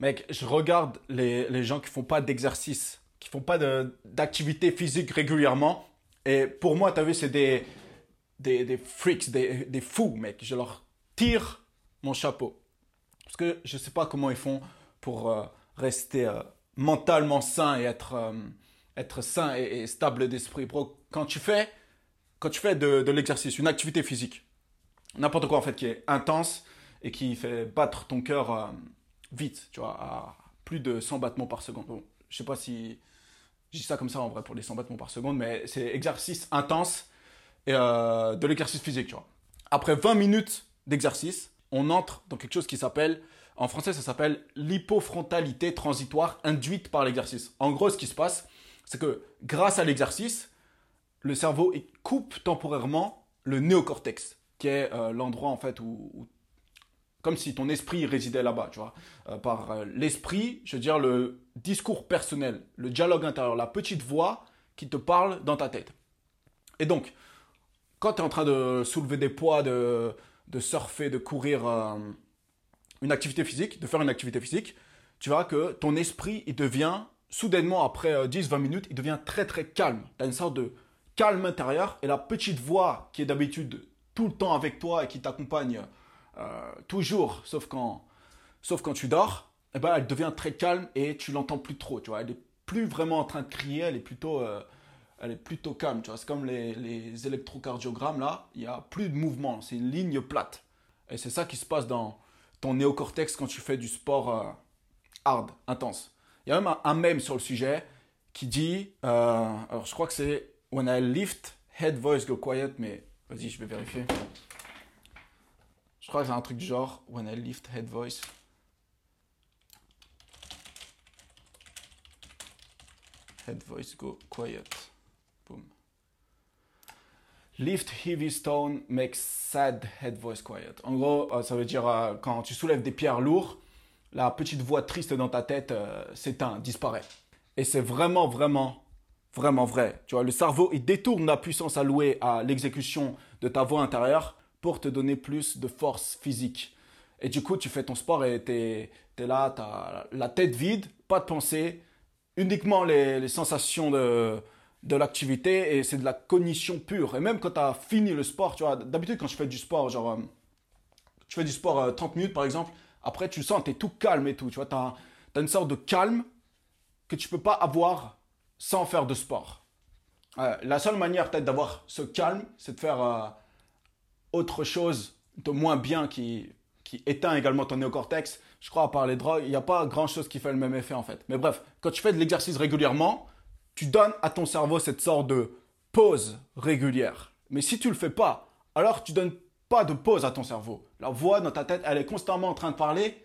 Mec, je regarde les, les gens qui font pas d'exercice, qui font pas d'activité physique régulièrement. Et pour moi, t'as vu, c'est des, des, des freaks, des, des fous, mec. Je leur tire mon chapeau. Parce que je sais pas comment ils font pour euh, rester euh, mentalement sain et être, euh, être sain et, et stable d'esprit. Bro, Quand tu fais, quand tu fais de, de l'exercice, une activité physique, n'importe quoi en fait qui est intense et qui fait battre ton cœur euh, vite, tu vois, à plus de 100 battements par seconde. Bon, je sais pas si je dis ça comme ça en vrai pour les 100 battements par seconde, mais c'est exercice intense euh, de l'exercice physique, tu vois. Après 20 minutes d'exercice, on entre dans quelque chose qui s'appelle, en français ça s'appelle l'hypofrontalité transitoire induite par l'exercice. En gros, ce qui se passe, c'est que grâce à l'exercice, le cerveau coupe temporairement le néocortex, qui est euh, l'endroit en fait où, où- comme si ton esprit résidait là-bas, tu vois. Euh, par euh, l'esprit, je veux dire le discours personnel, le dialogue intérieur, la petite voix qui te parle dans ta tête. Et donc, quand tu es en train de soulever des poids, de, de surfer, de courir euh, une activité physique, de faire une activité physique, tu verras que ton esprit, il devient, soudainement, après euh, 10-20 minutes, il devient très très calme. Tu as une sorte de calme intérieur et la petite voix qui est d'habitude tout le temps avec toi et qui t'accompagne euh, toujours, sauf quand, sauf quand tu dors, eh ben, elle devient très calme et tu l'entends plus trop, tu vois. Elle est plus vraiment en train de crier, elle est plutôt, euh, elle est plutôt calme, tu vois. C'est comme les, électrocardiogrammes, là, il n'y a plus de mouvement, c'est une ligne plate. Et c'est ça qui se passe dans ton néocortex quand tu fais du sport euh, hard, intense. Il y a même un, un mème sur le sujet qui dit, alors je crois que c'est When I lift, head voice go quiet, mais vas-y, je vais vérifier. Je crois que c'est un truc genre When I lift, head voice. Head voice go quiet. Boom. Lift heavy stone makes sad head voice quiet. En gros, euh, ça veut dire euh, quand tu soulèves des pierres lourdes, la petite voix triste dans ta tête euh, s'éteint, disparaît. Et c'est vraiment, vraiment, vraiment vrai. Tu vois, le cerveau, il détourne la puissance allouée à l'exécution de ta voix intérieure pour te donner plus de force physique. Et du coup, tu fais ton sport et t'es es là, t'as la tête vide, pas de pensée, uniquement les, sensations de, de l'activité et c'est de la cognition pure. Et même quand tu as fini le sport, tu vois, d'habitude quand je fais du sport, genre, euh, tu fais du sport euh, 30 minutes par exemple, après tu sens, tu es tout calme et tout, tu vois, tu as, une sorte de calme que tu peux pas avoir sans faire de sport. Euh, la seule manière peut-être d'avoir ce calme, c'est de faire euh, autre chose de moins bien qui, qui éteint également ton néocortex. Je crois à part les drogues, il n'y a pas grand-chose qui fait le même effet en fait. Mais bref, quand tu fais de l'exercice régulièrement, tu donnes à ton cerveau cette sorte de pause régulière. Mais si tu le fais pas, alors tu donnes pas de pause à ton cerveau. La voix dans ta tête, elle est constamment en train de parler.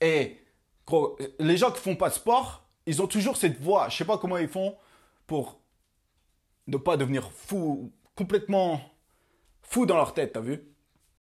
Et les gens qui font pas de sport, ils ont toujours cette voix. Je sais pas comment ils font pour ne pas devenir fou, complètement fou dans leur tête, t'as vu?